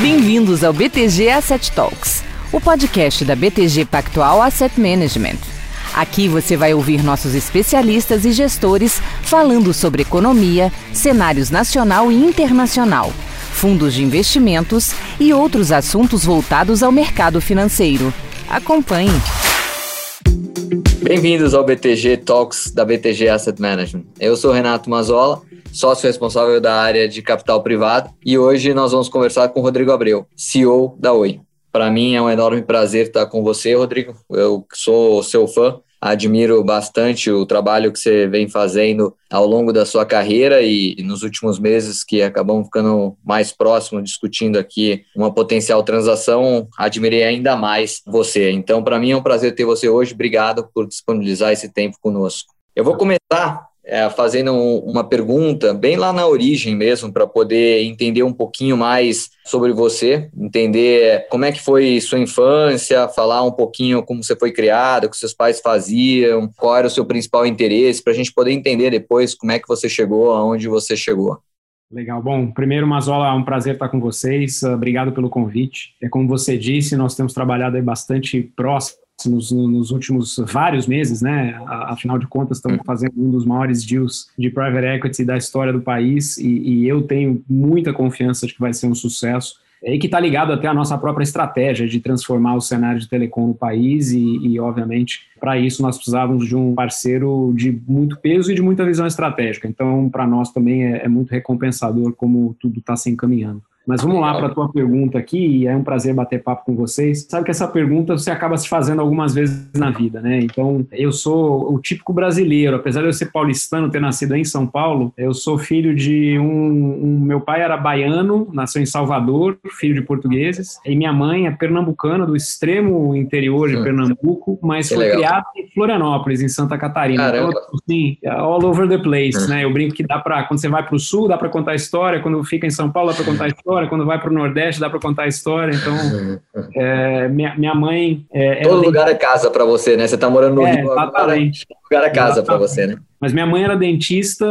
Bem-vindos ao BTG Asset Talks, o podcast da BTG Pactual Asset Management. Aqui você vai ouvir nossos especialistas e gestores falando sobre economia, cenários nacional e internacional, fundos de investimentos e outros assuntos voltados ao mercado financeiro. Acompanhe. Bem-vindos ao BTG Talks da BTG Asset Management. Eu sou Renato Mazola sócio responsável da área de capital privado, e hoje nós vamos conversar com o Rodrigo Abreu, CEO da Oi. Para mim é um enorme prazer estar com você, Rodrigo. Eu sou seu fã, admiro bastante o trabalho que você vem fazendo ao longo da sua carreira e nos últimos meses que acabamos ficando mais próximos discutindo aqui uma potencial transação, admirei ainda mais você. Então, para mim é um prazer ter você hoje. Obrigado por disponibilizar esse tempo conosco. Eu vou começar é, fazendo uma pergunta bem lá na origem mesmo, para poder entender um pouquinho mais sobre você, entender como é que foi sua infância, falar um pouquinho como você foi criado, o que seus pais faziam, qual era o seu principal interesse, para a gente poder entender depois como é que você chegou aonde você chegou. Legal. Bom, primeiro, Mazola, é um prazer estar com vocês. Obrigado pelo convite. É como você disse, nós temos trabalhado aí bastante próximo nos, nos, últimos vários meses, né? Afinal de contas, estamos hum. fazendo um dos maiores deals de private equity da história do país e, e eu tenho muita confiança de que vai ser um sucesso e que está ligado até à nossa própria estratégia de transformar o cenário de telecom no país e, e obviamente, para isso nós precisávamos de um parceiro de muito peso e de muita visão estratégica. Então, para nós também é, é muito recompensador como tudo está se encaminhando. Mas vamos lá para a tua pergunta aqui, e é um prazer bater papo com vocês. Sabe que essa pergunta você acaba se fazendo algumas vezes na vida, né? Então, eu sou o típico brasileiro, apesar de eu ser paulistano, ter nascido em São Paulo, eu sou filho de um, um meu pai era baiano, nasceu em Salvador, filho de portugueses, e minha mãe é pernambucana, do extremo interior de Pernambuco, mas que foi legal. criada em Florianópolis, em Santa Catarina. Caramba. Então, assim, all over the place, né? Eu brinco que dá para, quando você vai para o sul, dá para contar história, quando fica em São Paulo, dá para contar história história, quando vai para o Nordeste dá para contar a história. Então, é, minha, minha mãe. É, Todo lugar é casa para você, né? Você está morando no é, Rio. Exatamente. Lugar é casa para você, né? Mas minha mãe era dentista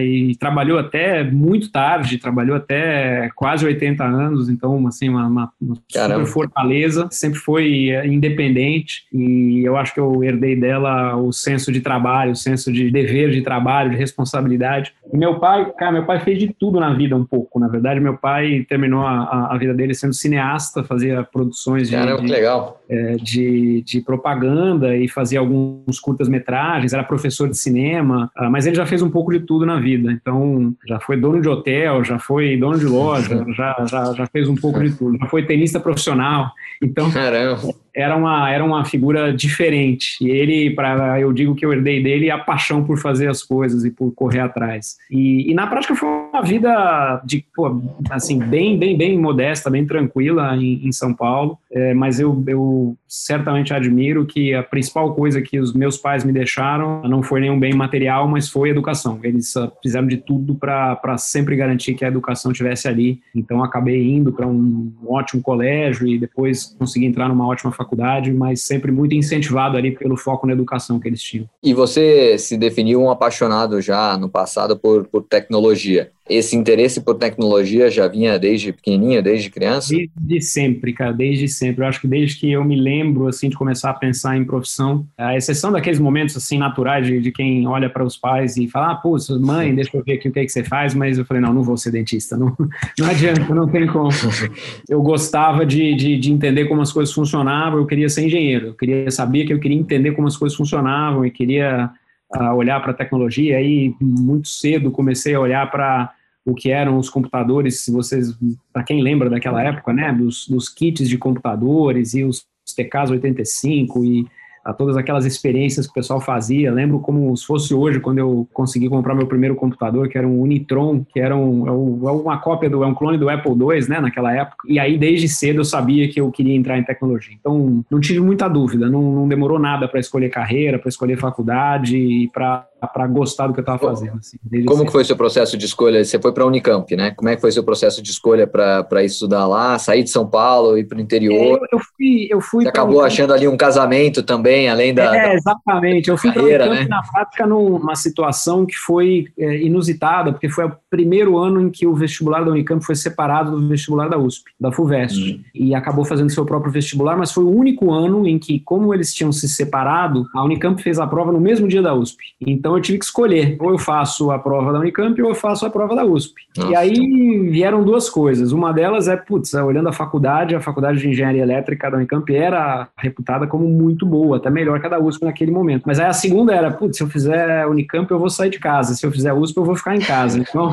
e trabalhou até muito tarde, trabalhou até quase 80 anos, então, assim, uma, uma, super fortaleza, sempre foi eh, independente e eu acho que eu herdei dela o senso de trabalho, o senso de dever de trabalho, de responsabilidade. E meu pai, cara, meu pai fez de tudo na vida um pouco, na verdade, meu pai terminou a, a vida dele sendo cineasta, fazia produções de, Caramba, de, legal. É, de, de propaganda e fazia alguns curtas-metragens, era professor de cinema, uh, mas ele já fez um pouco de tudo na vida. Então, já foi dono de hotel, já foi dono de loja, já, já, já fez um pouco de tudo. Já foi tenista profissional. Então, Caramba era uma, era uma figura diferente. E ele, para eu digo que eu herdei dele a paixão por fazer as coisas e por correr atrás. E, e na prática foi uma vida de, pô, assim, bem, bem, bem modesta, bem tranquila em, em São Paulo. É, mas eu, eu certamente admiro que a principal coisa que os meus pais me deixaram não foi nenhum bem material, mas foi educação. Eles fizeram de tudo para sempre garantir que a educação estivesse ali. Então acabei indo para um ótimo colégio e depois consegui entrar numa ótima faculdade faculdade, mas sempre muito incentivado ali pelo foco na educação que eles tinham. E você se definiu um apaixonado já no passado por, por tecnologia. Esse interesse por tecnologia já vinha desde pequenininho, desde criança? Desde sempre, cara, desde sempre. Eu acho que desde que eu me lembro, assim, de começar a pensar em profissão, a exceção daqueles momentos, assim, naturais de, de quem olha para os pais e fala, ah, pô, mãe, deixa eu ver aqui o que, é que você faz, mas eu falei, não, não vou ser dentista, não, não adianta, não tem como. Eu gostava de, de, de entender como as coisas funcionavam, eu queria ser engenheiro, eu queria saber que eu queria entender como as coisas funcionavam e queria a olhar para a tecnologia. Aí, muito cedo, comecei a olhar para o que eram os computadores, se vocês, para quem lembra daquela época, né, dos, dos kits de computadores e os TKs 85 e a todas aquelas experiências que o pessoal fazia. Lembro como se fosse hoje, quando eu consegui comprar meu primeiro computador, que era um Unitron, que era um, é, é uma cópia do, é um clone do Apple II, né, naquela época. E aí, desde cedo, eu sabia que eu queria entrar em tecnologia. Então, não tive muita dúvida, não, não demorou nada para escolher carreira, para escolher faculdade e para para gostar do que eu estava fazendo. Assim, Como que foi o seu processo de escolha? Você foi para a Unicamp, né? Como é que foi o seu processo de escolha para estudar lá, sair de São Paulo, ir para o interior? É, eu, eu, fui, eu fui Você acabou achando ali um casamento também, além da. É, exatamente. Eu fui para Unicamp né? na prática numa situação que foi é, inusitada, porque foi o primeiro ano em que o vestibular da Unicamp foi separado do vestibular da USP, da FUVEST, hum. e acabou fazendo seu próprio vestibular, mas foi o único ano em que, como eles tinham se separado, a Unicamp fez a prova no mesmo dia da USP. Então eu tive que escolher, ou eu faço a prova da Unicamp ou eu faço a prova da USP. Nossa. E aí vieram duas coisas. Uma delas é, putz, olhando a faculdade, a faculdade de engenharia elétrica da Unicamp era reputada como muito boa, até melhor que a da USP naquele momento. Mas aí a segunda era, putz, se eu fizer Unicamp eu vou sair de casa, se eu fizer USP eu vou ficar em casa. Então,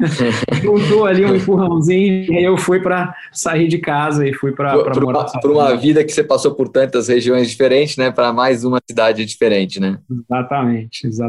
juntou ali um empurrãozinho e aí eu fui para sair de casa e fui para morar. Por uma vida que você passou por tantas regiões diferentes, né, para mais uma cidade diferente, né? Exatamente, exatamente.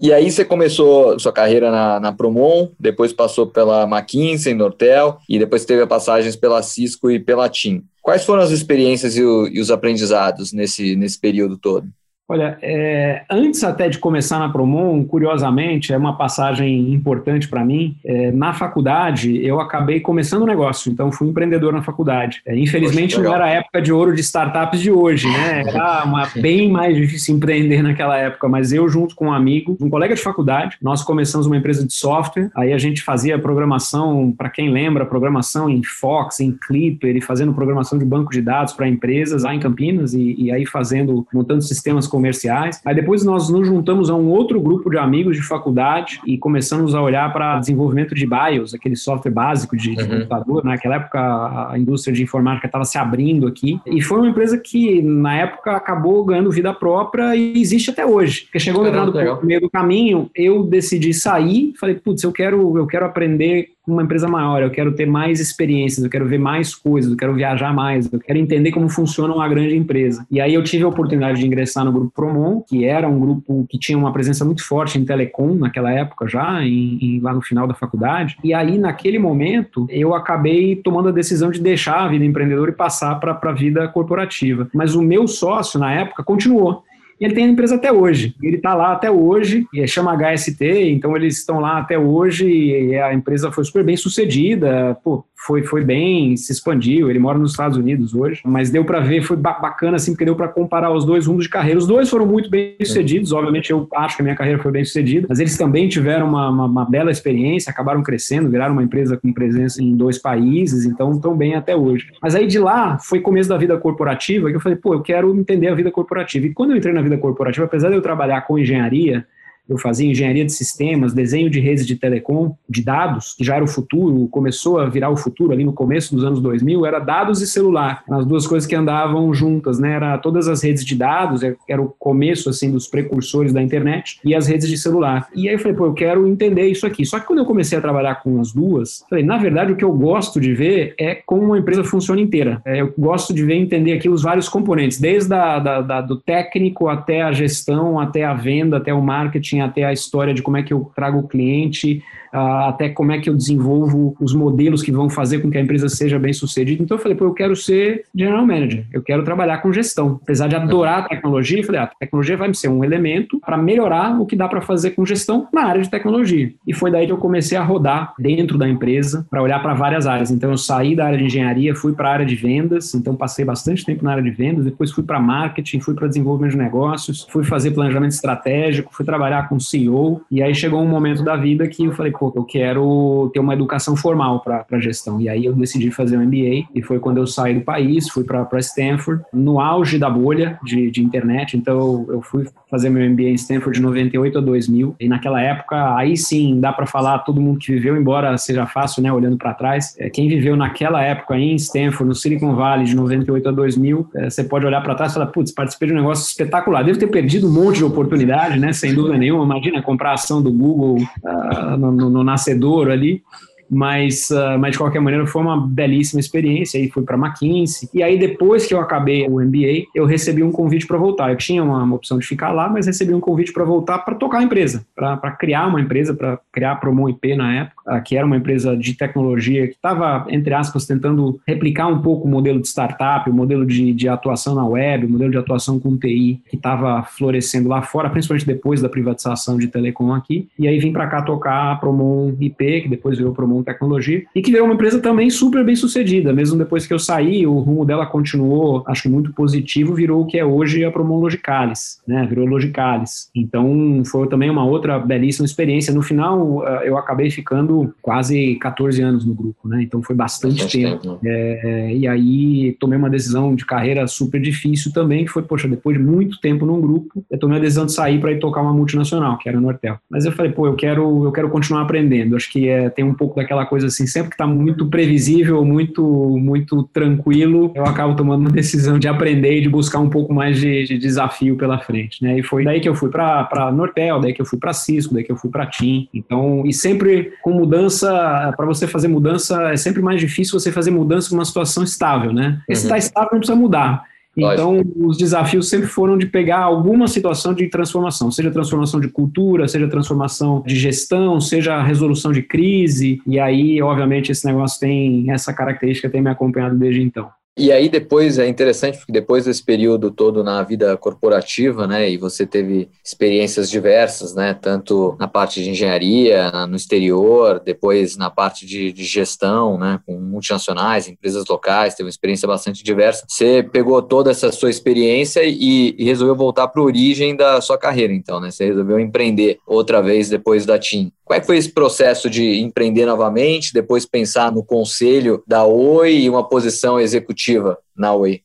E aí você começou sua carreira na, na Promon, depois passou pela McKinsey, Nortel, e depois teve passagens pela Cisco e pela TIM. Quais foram as experiências e, o, e os aprendizados nesse, nesse período todo? Olha, é, antes até de começar na Promon, curiosamente, é uma passagem importante para mim. É, na faculdade, eu acabei começando um negócio, então fui empreendedor na faculdade. É, infelizmente, Poxa, não era a época de ouro de startups de hoje, né? Era uma, bem mais difícil empreender naquela época, mas eu, junto com um amigo, um colega de faculdade, nós começamos uma empresa de software. Aí a gente fazia programação, para quem lembra, programação em Fox, em Clipper, e fazendo programação de banco de dados para empresas lá em Campinas, e, e aí fazendo, montando sistemas comerciais. Aí depois nós nos juntamos a um outro grupo de amigos de faculdade e começamos a olhar para desenvolvimento de BIOS, aquele software básico de, de uhum. computador. Naquela época a indústria de informática estava se abrindo aqui e foi uma empresa que na época acabou ganhando vida própria e existe até hoje. Porque chegou um determinado meio do caminho, eu decidi sair, falei, putz, eu quero, eu quero aprender uma empresa maior, eu quero ter mais experiências, eu quero ver mais coisas, eu quero viajar mais, eu quero entender como funciona uma grande empresa. E aí eu tive a oportunidade de ingressar no grupo Promon, que era um grupo que tinha uma presença muito forte em telecom naquela época já, em, em, lá no final da faculdade. E aí naquele momento eu acabei tomando a decisão de deixar a vida empreendedora e passar para a vida corporativa. Mas o meu sócio na época continuou. E ele tem a empresa até hoje. Ele está lá até hoje, e chama HST, então eles estão lá até hoje, e a empresa foi super bem sucedida. Pô, foi, foi bem, se expandiu. Ele mora nos Estados Unidos hoje, mas deu para ver, foi bacana assim, porque deu para comparar os dois rumos de carreira. Os dois foram muito bem sucedidos, obviamente eu acho que a minha carreira foi bem sucedida, mas eles também tiveram uma, uma, uma bela experiência, acabaram crescendo, viraram uma empresa com presença em dois países, então estão bem até hoje. Mas aí de lá foi começo da vida corporativa que eu falei, pô, eu quero entender a vida corporativa. E quando eu entrei na vida corporativa, apesar de eu trabalhar com engenharia, eu fazia engenharia de sistemas, desenho de redes de telecom, de dados, que já era o futuro, começou a virar o futuro ali no começo dos anos 2000, era dados e celular, as duas coisas que andavam juntas, né? Era todas as redes de dados, é, era o começo assim dos precursores da internet e as redes de celular. E aí eu falei, pô, eu quero entender isso aqui. Só que quando eu comecei a trabalhar com as duas, falei, na verdade o que eu gosto de ver é como uma empresa funciona inteira. É, eu gosto de ver entender aqui os vários componentes, desde a, da, da, do técnico até a gestão, até a venda, até o marketing marketing, até a história de como é que eu trago o cliente, até como é que eu desenvolvo os modelos que vão fazer com que a empresa seja bem sucedida. Então eu falei, pô, eu quero ser general manager, eu quero trabalhar com gestão. Apesar de adorar a tecnologia, eu falei, ah, a tecnologia vai ser um elemento para melhorar o que dá para fazer com gestão na área de tecnologia. E foi daí que eu comecei a rodar dentro da empresa para olhar para várias áreas. Então eu saí da área de engenharia, fui para a área de vendas, então passei bastante tempo na área de vendas, depois fui para marketing, fui para desenvolvimento de negócios, fui fazer planejamento estratégico, fui trabalhar com CEO, e aí chegou um momento da vida que eu falei, pô, eu quero ter uma educação formal para gestão. E aí eu decidi fazer um MBA, e foi quando eu saí do país, fui para Stanford, no auge da bolha de, de internet, então eu fui fazer meu MBA em Stanford de 98 a 2000, e naquela época, aí sim, dá para falar todo mundo que viveu, embora seja fácil, né, olhando para trás, é, quem viveu naquela época em Stanford, no Silicon Valley, de 98 a 2000, é, você pode olhar para trás e falar, putz, participei de um negócio espetacular, devo ter perdido um monte de oportunidade, né, sem dúvida nenhuma, imagina comprar a ação do Google uh, no, no, no nascedouro ali, mas, uh, mas de qualquer maneira foi uma belíssima experiência. Aí fui para McKinsey e aí depois que eu acabei o MBA, eu recebi um convite para voltar. Eu tinha uma, uma, opção de ficar lá, mas recebi um convite para voltar para tocar a empresa, para criar uma empresa, para criar a Promon IP na época. Que era uma empresa de tecnologia que estava, entre aspas, tentando replicar um pouco o modelo de startup, o modelo de, de atuação na web, o modelo de atuação com TI que estava florescendo lá fora, principalmente depois da privatização de telecom aqui. E aí vim para cá tocar a Promon IP, que depois virou Promon Tecnologia, e que virou uma empresa também super bem sucedida. Mesmo depois que eu saí, o rumo dela continuou, acho que muito positivo, virou o que é hoje a Promon Logicalis, né? Virou Logicalis. Então foi também uma outra belíssima experiência. No final, eh, eu acabei ficando quase 14 anos no grupo, né? Então foi bastante, bastante tempo. tempo né? é, e aí tomei uma decisão de carreira super difícil também, que foi, poxa, depois de muito tempo num grupo, eu tomei a decisão de sair para ir tocar uma multinacional, que era a Nortel. Mas eu falei, pô, eu quero, eu quero continuar aprendendo. Acho que é, tem um pouco daquela coisa assim, sempre que está muito previsível, muito, muito tranquilo, eu acabo tomando uma decisão de aprender e de buscar um pouco mais de, de desafio pela frente, né? E foi daí que eu fui para Nortel, daí que eu fui para Cisco, daí que eu fui para TIM. Então, e sempre com mudança, para você fazer mudança, é sempre mais difícil você fazer mudança numa situação estável, né? Uhum. se está estável, não precisa mudar. Então, Lógico. os desafios sempre foram de pegar alguma situação de transformação, seja transformação de cultura, seja transformação de gestão, seja resolução de crise. E aí, obviamente, esse negócio tem essa característica, tem me acompanhado desde então. E aí depois é interessante porque depois desse período todo na vida corporativa, né, e você teve experiências diversas, né, tanto na parte de engenharia, no exterior, depois na parte de, de gestão, né, com multinacionais, empresas locais, teve uma experiência bastante diversa. Você pegou toda essa sua experiência e, e resolveu voltar para a origem da sua carreira, então, né? Você resolveu empreender outra vez depois da TIM. Como é que foi esse processo de empreender novamente, depois pensar no conselho da Oi e uma posição executiva na Oi?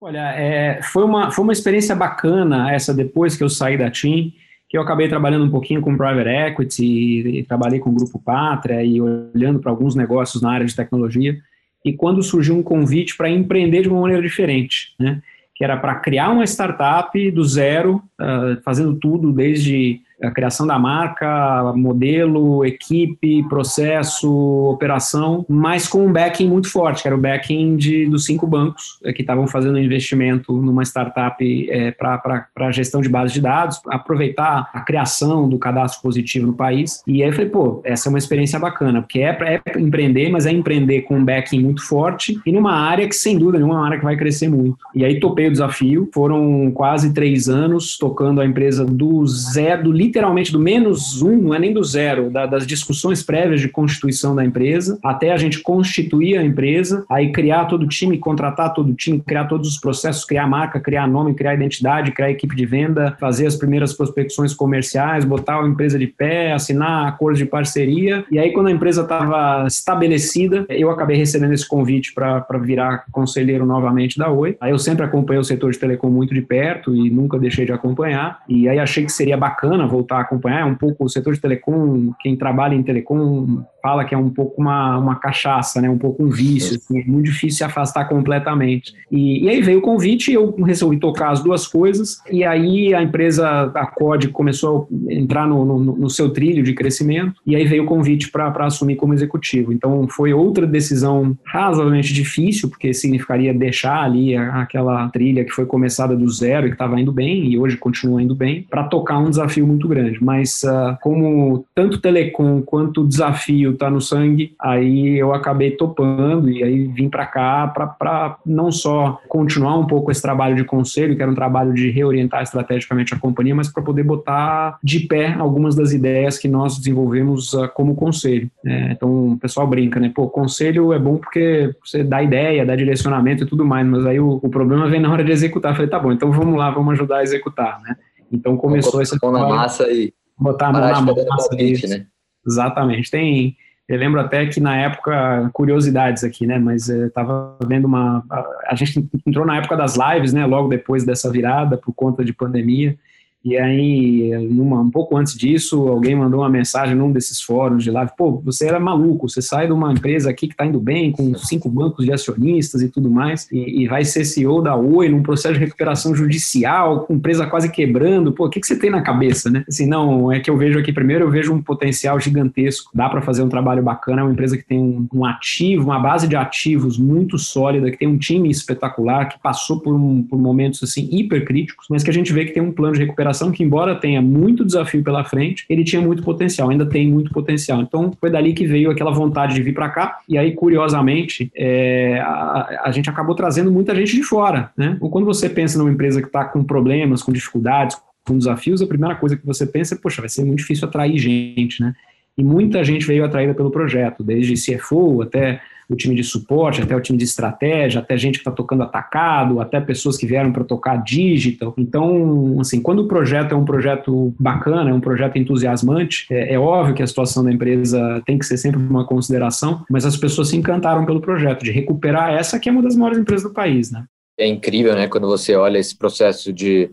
Olha, é, foi, uma, foi uma experiência bacana essa depois que eu saí da TIM, que eu acabei trabalhando um pouquinho com private equity, e, e trabalhei com o Grupo Pátria e olhando para alguns negócios na área de tecnologia. E quando surgiu um convite para empreender de uma maneira diferente, né? que era para criar uma startup do zero, uh, fazendo tudo desde a criação da marca, modelo, equipe, processo, operação, mas com um backing muito forte, que era o backing de, dos cinco bancos é, que estavam fazendo investimento numa startup é, para gestão de base de dados, aproveitar a criação do cadastro positivo no país. E aí eu falei, pô, essa é uma experiência bacana, porque é, é empreender, mas é empreender com um backing muito forte e numa área que, sem dúvida é uma área que vai crescer muito. E aí topei o desafio, foram quase três anos tocando a empresa do zero, do literalmente do menos um, não é nem do zero, da, das discussões prévias de constituição da empresa, até a gente constituir a empresa, aí criar todo o time, contratar todo o time, criar todos os processos, criar marca, criar nome, criar identidade, criar equipe de venda, fazer as primeiras prospecções comerciais, botar a empresa de pé, assinar acordos de parceria. E aí, quando a empresa estava estabelecida, eu acabei recebendo esse convite para virar conselheiro novamente da Oi. Aí eu sempre acompanhei o setor de telecom muito de perto e nunca deixei de acompanhar. E aí achei que seria bacana voltar a acompanhar, é um pouco o setor de telecom, quem trabalha em telecom fala que é um pouco uma, uma cachaça, né? um pouco um vício, assim, é muito difícil se afastar completamente. E, e, aí veio o convite, eu resolvi tocar as duas coisas, e aí a empresa, a COD, começou a entrar no, no, no seu trilho de crescimento, e aí veio o convite para assumir como executivo. Então foi outra decisão razoavelmente difícil, porque significaria deixar ali aquela trilha que foi começada do zero e que estava indo bem, e hoje continua indo bem, para tocar um desafio muito grande. Mas uh, como tanto telecom quanto desafio desafio tá no sangue, aí eu acabei topando e aí vim para cá para não só continuar um pouco esse trabalho de conselho, que era um trabalho de reorientar estrategicamente a companhia, mas para poder botar de pé algumas das ideias que nós desenvolvemos uh, como conselho. É, então o pessoal brinca, né? Pô, conselho é bom porque você dá ideia, dá direcionamento e tudo mais, mas aí o, o problema vem na hora de executar. Eu falei, tá bom, então vamos lá, vamos ajudar a executar, né? Então começou essa. na massa e botar a mão na massa. né? Exatamente. Tem, eu lembro até que na época, curiosidades aqui, né? Mas estava eh, vendo uma. A, a, gente entrou na época das lives, né? Logo depois dessa virada, por conta de pandemia. E aí, numa, um pouco antes disso, alguém mandou uma mensagem num desses fóruns de live, pô, você era maluco, você sai de uma empresa aqui que está indo bem, com cinco bancos de acionistas e tudo mais, e, e, vai ser CEO da Oi num processo de recuperação judicial, com empresa quase quebrando, pô, o que, que você tem na cabeça, né? Assim, não, é que eu vejo aqui, primeiro, eu vejo um potencial gigantesco, dá para fazer um trabalho bacana, é uma empresa que tem um, um, ativo, uma base de ativos muito sólida, que tem um time espetacular, que passou por, um, por momentos, assim, hipercríticos, mas que a gente vê que tem um plano de recuperação consideração que, embora tenha muito desafio pela frente, ele tinha muito potencial, ainda tem muito potencial. Então, foi dali que veio aquela vontade de vir para cá. E aí, curiosamente, é, a, a, gente acabou trazendo muita gente de fora. Né? Então, quando você pensa numa empresa que está com problemas, com dificuldades, com desafios, a primeira coisa que você pensa é, poxa, vai ser muito difícil atrair gente, né? E muita gente veio atraída pelo projeto, desde CFO até o time de suporte, até o time de estratégia, até gente que está tocando atacado, até pessoas que vieram para tocar digital. Então, assim, quando o projeto é um projeto bacana, é um projeto entusiasmante, é, é óbvio que a situação da empresa tem que ser sempre uma consideração, mas as pessoas se encantaram pelo projeto, de recuperar essa que é uma das maiores empresas do país, né? É incrível, né, quando você olha esse processo de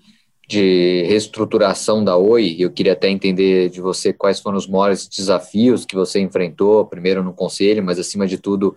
de reestruturação da Oi. Eu queria até entender de você quais foram os maiores desafios que você enfrentou, primeiro no conselho, mas acima de tudo,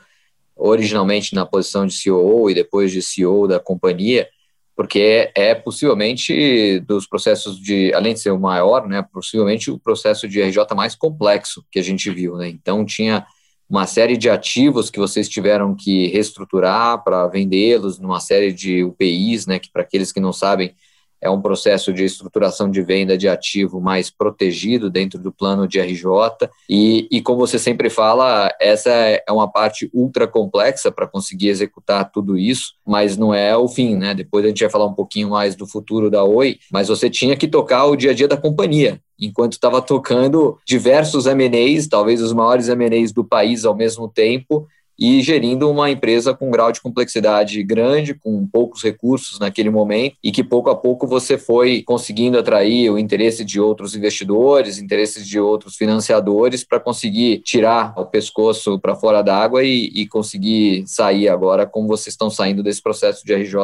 originalmente na posição de CEO e depois de CEO da companhia, porque é, possivelmente dos processos de, além de ser o maior, né, possivelmente o processo de RJ mais complexo que a gente viu, né? Então tinha uma série de ativos que vocês tiveram que reestruturar para vendê-los numa série de UPIs, né, que para aqueles que não sabem, é um processo de estruturação de venda de ativo mais protegido dentro do plano de RJ. E, e como você sempre fala, essa é uma parte ultra complexa para conseguir executar tudo isso, mas não é o fim, né? Depois a gente vai falar um pouquinho mais do futuro da Oi, mas você tinha que tocar o dia a dia da companhia enquanto estava tocando diversos M&As, talvez os maiores M&As do país ao mesmo tempo, e gerindo uma empresa com um grau de complexidade grande, com poucos recursos naquele momento, e que pouco a pouco você foi conseguindo atrair o interesse de outros investidores, interesses de outros financiadores, para conseguir tirar o pescoço para fora d'água e, e conseguir sair agora, como vocês estão saindo desse processo de RJ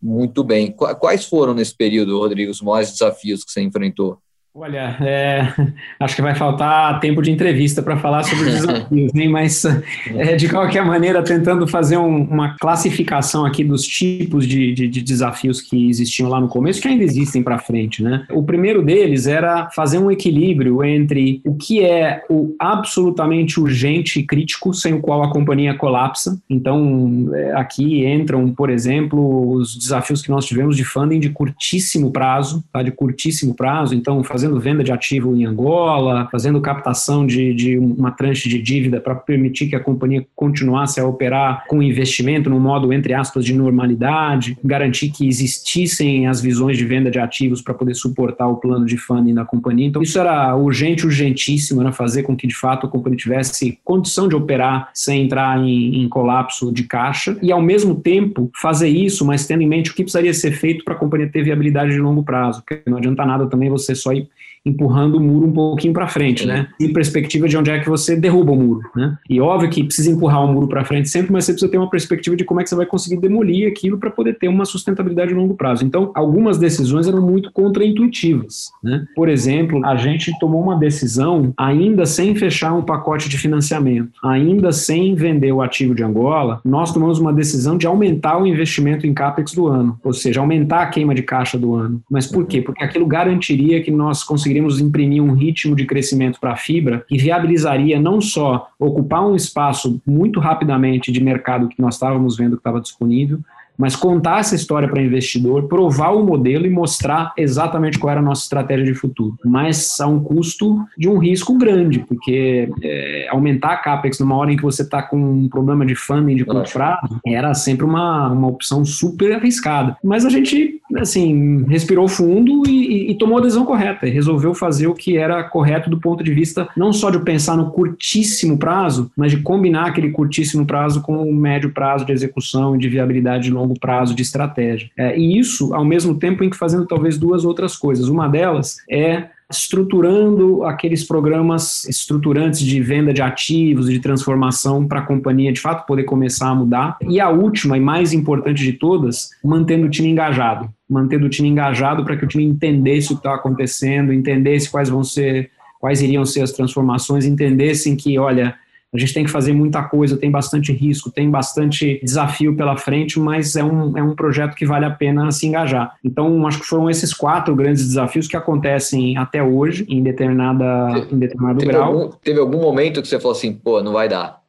muito bem. Quais foram nesse período, Rodrigo, os maiores desafios que você enfrentou? Olha, é, acho que vai faltar tempo de entrevista para falar sobre os desafios, hein? mas é, de qualquer maneira, tentando fazer um, uma classificação aqui dos tipos de, de, de, desafios que existiam lá no começo, que ainda existem para frente. Né? O primeiro deles era fazer um equilíbrio entre o que é o absolutamente urgente e crítico, sem o qual a companhia colapsa. Então, é, aqui entram, por exemplo, os desafios que nós tivemos de funding de curtíssimo prazo, tá? de curtíssimo prazo. Então, fazer fazendo venda de ativo em Angola, fazendo captação de, de uma tranche de dívida para permitir que a companhia continuasse a operar com investimento no modo, entre aspas, de normalidade, garantir que existissem as visões de venda de ativos para poder suportar o plano de funding da companhia. Então, isso era urgente, urgentíssimo, era fazer com que, de fato, a companhia tivesse condição de operar sem entrar em, em colapso de caixa e, ao mesmo tempo, fazer isso, mas tendo em mente o que precisaria ser feito para a companhia ter viabilidade de longo prazo, porque não adianta nada também você só ir empurrando o muro um pouquinho para frente, né? Em perspectiva de onde é que você derruba o muro, né? E óbvio que precisa empurrar o muro para frente sempre, mas você precisa ter uma perspectiva de como é que você vai conseguir demolir aquilo para poder ter uma sustentabilidade a longo prazo. Então, algumas decisões eram muito contraintuitivas, né? Por exemplo, a gente tomou uma decisão ainda sem fechar um pacote de financiamento, ainda sem vender o ativo de Angola, nós tomamos uma decisão de aumentar o investimento em capex do ano, ou seja, aumentar a queima de caixa do ano. Mas por quê? Porque aquilo garantiria que nós conseguiríamos conseguiríamos imprimir um ritmo de crescimento para a fibra que viabilizaria não só ocupar um espaço muito rapidamente de mercado que nós estávamos vendo que estava disponível, mas contar essa história para investidor, provar o modelo e mostrar exatamente qual era a nossa estratégia de futuro. Mas a um custo de um risco grande, porque é, aumentar a CAPEX numa hora em que você está com um problema de funding de curto prazo era sempre uma, uma opção super arriscada. Mas a gente, assim, respirou fundo e, e, e tomou a decisão correta, e resolveu fazer o que era correto do ponto de vista não só de pensar no curtíssimo prazo, mas de combinar aquele curtíssimo prazo com o médio prazo de execução e de viabilidade de longo longo prazo de estratégia. É, e isso, ao mesmo tempo em que fazendo talvez duas outras coisas. Uma delas é estruturando aqueles programas estruturantes de venda de ativos de transformação para a companhia de fato poder começar a mudar. E a última e mais importante de todas, mantendo o time engajado. Mantendo o time engajado para que o time entendesse o que está acontecendo, entendesse quais vão ser, quais iriam ser as transformações, entendessem que, olha, a gente tem que fazer muita coisa, tem bastante risco, tem bastante desafio pela frente, mas é um, é um projeto que vale a pena se engajar. Então, acho que foram esses quatro grandes desafios que acontecem até hoje, em, determinada, em determinado teve grau. Algum, teve algum momento que você falou assim, pô, não vai dar?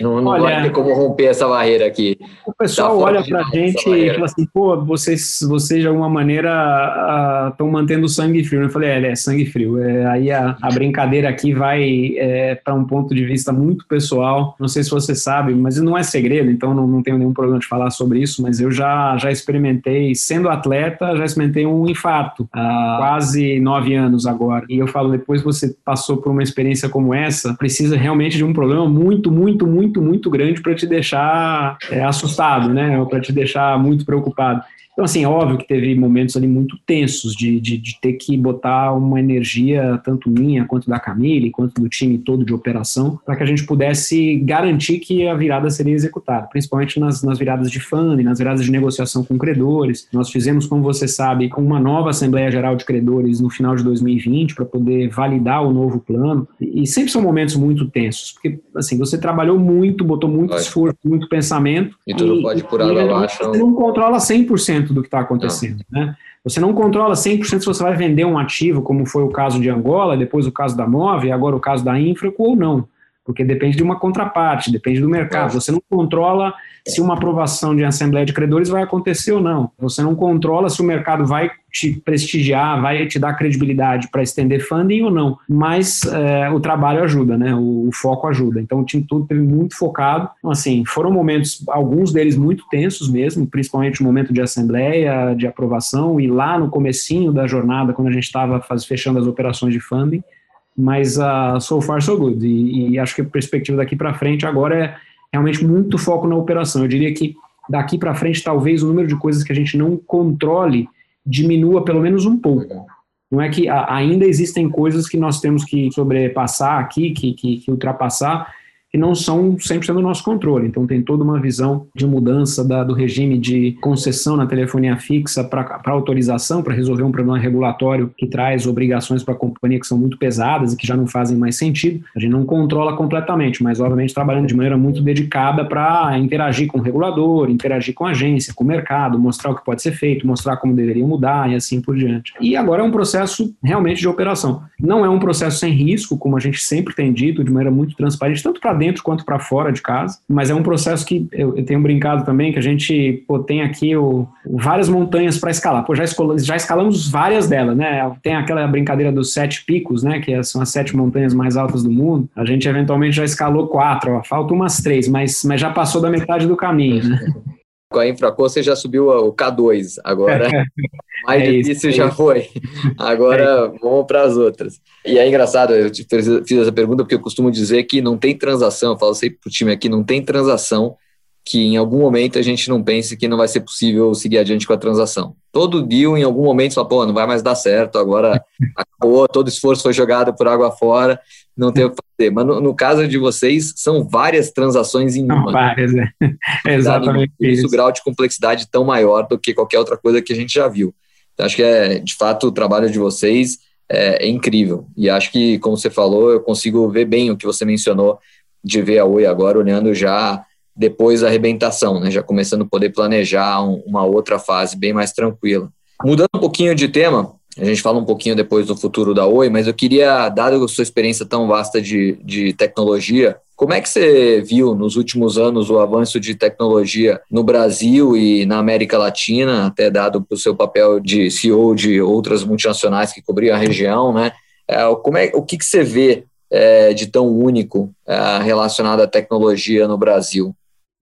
Não, não olha, vai ter como romper essa barreira aqui. O pessoal olha para a gente e fala assim, pô, vocês, vocês de alguma maneira estão mantendo o sangue frio. Eu falei, é, é sangue frio. É, aí a, a, brincadeira aqui vai é, para um ponto de vista muito pessoal. Não sei se você sabe, mas não é segredo, então não, não tenho nenhum problema de falar sobre isso, mas eu já, já experimentei, sendo atleta, já experimentei um infarto há quase nove anos agora. E eu falo, depois você passou por uma experiência como essa, precisa realmente de um problema muito, muito, muito, muito grande para te deixar é, assustado, né? Para te deixar muito preocupado. Então, assim, óbvio que teve momentos ali muito tensos de, de, de, ter que botar uma energia, tanto minha quanto da Camille, quanto do time todo de operação, para que a gente pudesse garantir que a virada seria executada, principalmente nas, nas viradas de funding, nas viradas de negociação com credores. Nós fizemos, como você sabe, uma nova Assembleia Geral de Credores no final de 2020 para poder validar o novo plano. E, e sempre são momentos muito tensos, porque, assim, você trabalhou muito, botou muito pode. esforço, muito pensamento. E tudo e, pode por água abaixo. Você não controla 100% do que está acontecendo. Né? Você não controla 100% se você vai vender um ativo, como foi o caso de Angola, depois o caso da Move, agora o caso da Infraco ou não porque depende de uma contraparte, depende do mercado. Você não controla se uma aprovação de assembleia de credores vai acontecer ou não. Você não controla se o mercado vai te prestigiar, vai te dar credibilidade para estender funding ou não. Mas é, o trabalho ajuda, né? O, o, foco ajuda. Então o time tudo teve muito focado. Então, assim, foram momentos, alguns deles muito tensos mesmo, principalmente o momento de assembleia, de aprovação e lá no comecinho da jornada, quando a gente estava fechando as operações de funding mas uh, so far so good. E, e acho que a perspectiva daqui para frente agora é realmente muito foco na operação. Eu diria que daqui para frente talvez o número de coisas que a gente não controle diminua pelo menos um pouco. Não é que a, ainda existem coisas que nós temos que sobrepassar aqui, que, que, que ultrapassar, que não são 100% do nosso controle. Então, tem toda uma visão de mudança da, do regime de concessão na telefonia fixa para autorização, para resolver um problema regulatório que traz obrigações para a companhia que são muito pesadas e que já não fazem mais sentido. A gente não controla completamente, mas, obviamente, trabalhando de maneira muito dedicada para interagir com o regulador, interagir com a agência, com o mercado, mostrar o que pode ser feito, mostrar como deveria mudar e assim por diante. E agora é um processo realmente de operação. Não é um processo sem risco, como a gente sempre tem dito, de maneira muito transparente, tanto para dentro quanto para fora de casa. Mas é um processo que eu, eu tenho brincado também, que a gente pô, tem aqui o, várias montanhas para escalar. Pô, já, já escalamos várias delas, né? Tem aquela brincadeira dos sete picos, né? Que são as sete montanhas mais altas do mundo. A gente eventualmente já escalou quatro, ó, falta umas três, mas, mas já passou da metade do caminho, né? com a Infraco você já subiu o K2, agora mais é difícil isso, já é foi. Agora é. vamos para as outras. E é engraçado, eu fiz essa pergunta porque eu costumo dizer que não tem transação, eu falo sempre para o time aqui, não tem transação que em algum momento a gente não pense que não vai ser possível seguir adiante com a transação. Todo deal, em algum momento, fala, pô, não vai mais dar certo, agora acabou, todo esforço foi jogado por água fora, não tem o que fazer. Mas no, no caso de vocês, são várias transações em uma. várias, é. exatamente isso. grau de complexidade tão maior do que qualquer outra coisa que a gente já viu. Então, acho que, é, de fato, o trabalho de vocês é, é incrível. E acho que, como você falou, eu consigo ver bem o que você mencionou de ver a Oi agora, olhando já depois da arrebentação, né? já começando a poder planejar um, uma outra fase bem mais tranquila. Mudando um pouquinho de tema, a gente fala um pouquinho depois do futuro da Oi, mas eu queria, dado a sua experiência tão vasta de, de tecnologia, como é que você viu nos últimos anos o avanço de tecnologia no Brasil e na América Latina, até dado o seu papel de CEO de outras multinacionais que cobriam a região, né? É, como é, o que, que você vê é, de tão único é, relacionado à tecnologia no Brasil?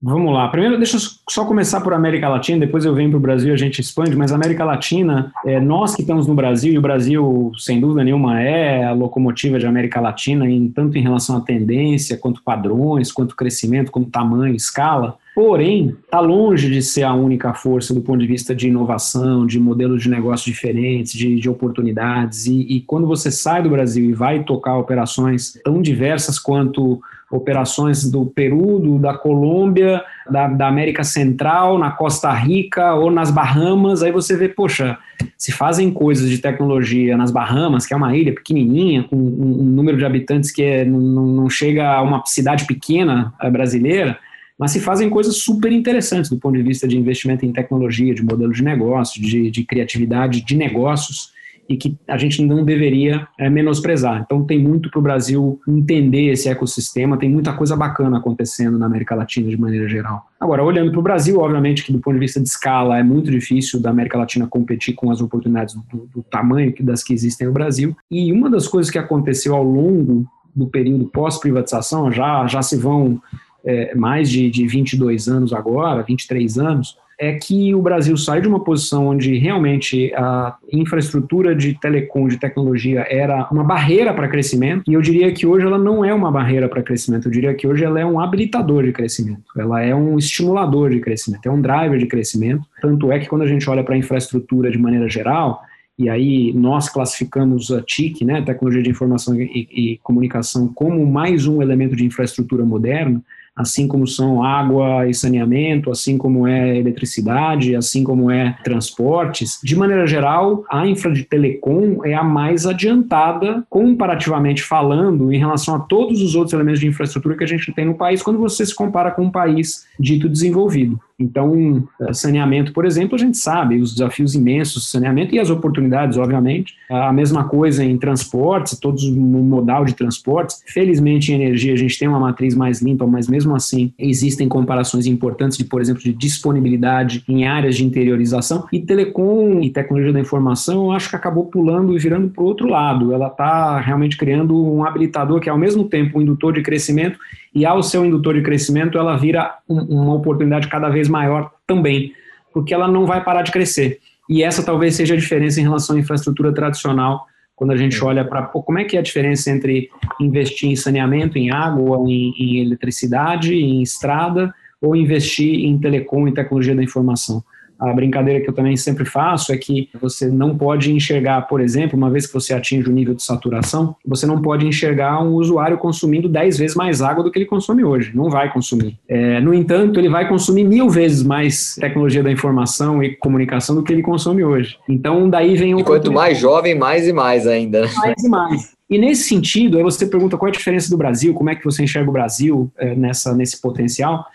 Vamos lá. Primeiro, deixa eu só começar por América Latina, depois eu venho para o Brasil e a gente expande, mas América Latina, é, nós que estamos no Brasil, e o Brasil, sem dúvida nenhuma, é a locomotiva de América Latina, em, tanto em relação à tendência, quanto padrões, quanto crescimento, quanto tamanho, escala. Porém, está longe de ser a única força do ponto de vista de inovação, de modelos de negócio diferentes, de, de oportunidades. E, e quando você sai do Brasil e vai tocar operações tão diversas quanto operações do Peru, do, da Colômbia, da, da, América Central, na Costa Rica ou nas Bahamas, aí você vê, poxa, se fazem coisas de tecnologia nas Bahamas, que é uma ilha pequenininha, com um, um número de habitantes que é, não, não, chega a uma cidade pequena eh, brasileira, mas se fazem coisas super interessantes do ponto de vista de investimento em tecnologia, de modelo de negócio, de, de criatividade de negócios, e que a gente não deveria é, menosprezar. Então, tem muito para o Brasil entender esse ecossistema, tem muita coisa bacana acontecendo na América Latina de maneira geral. Agora, olhando para o Brasil, obviamente que do ponto de vista de escala é muito difícil da América Latina competir com as oportunidades do, do tamanho das que existem no Brasil. E uma das coisas que aconteceu ao longo do período pós-privatização, já, já se vão é, mais de, de 22 anos agora, 23 anos, é que o Brasil sai de uma posição onde realmente a infraestrutura de telecom, de tecnologia, era uma barreira para crescimento, e eu diria que hoje ela não é uma barreira para crescimento, eu diria que hoje ela é um habilitador de crescimento, ela é um estimulador de crescimento, é um driver de crescimento. Tanto é que quando a gente olha para a infraestrutura de maneira geral, e aí nós classificamos a TIC, né, Tecnologia de Informação e, e Comunicação, como mais um elemento de infraestrutura moderna, assim como são água e saneamento, assim como é eletricidade, assim como é transportes. De maneira geral, a infra de telecom é a mais adiantada, comparativamente falando, em relação a todos os outros elementos de infraestrutura que a gente tem no país, quando você se compara com um país dito desenvolvido. Então, eh, saneamento, por exemplo, a gente sabe os desafios imensos do saneamento e as oportunidades, obviamente. A mesma coisa em transportes, todos o modal de transportes. Felizmente, em energia, a gente tem uma matriz mais limpa, mas mesmo assim, existem comparações importantes de, por exemplo, de disponibilidade em áreas de interiorização. E telecom e tecnologia da informação, eu acho que acabou pulando e virando para o outro lado. Ela está realmente criando um habilitador que é, ao mesmo tempo, um indutor de crescimento e ao seu indutor de crescimento, ela vira um, uma oportunidade cada vez maior também, porque ela não vai parar de crescer. E essa talvez seja a diferença em relação à infraestrutura tradicional, quando a gente olha para como é que é a diferença entre investir em saneamento, em água, em, em eletricidade, em estrada, ou investir em telecom e tecnologia da informação. A brincadeira que eu também sempre faço é que você não pode enxergar, por exemplo, uma vez que você atinge o nível de saturação, você não pode enxergar um usuário consumindo 10 vezes mais água do que ele consome hoje. Não vai consumir. É, no entanto, ele vai consumir mil vezes mais tecnologia da informação e comunicação do que ele consome hoje. Então, daí vem o. E quanto mais jovem, mais e mais ainda. Mais e mais. E nesse sentido, aí você pergunta qual é a diferença do Brasil, como é que você enxerga o Brasil é, nessa, nesse potencial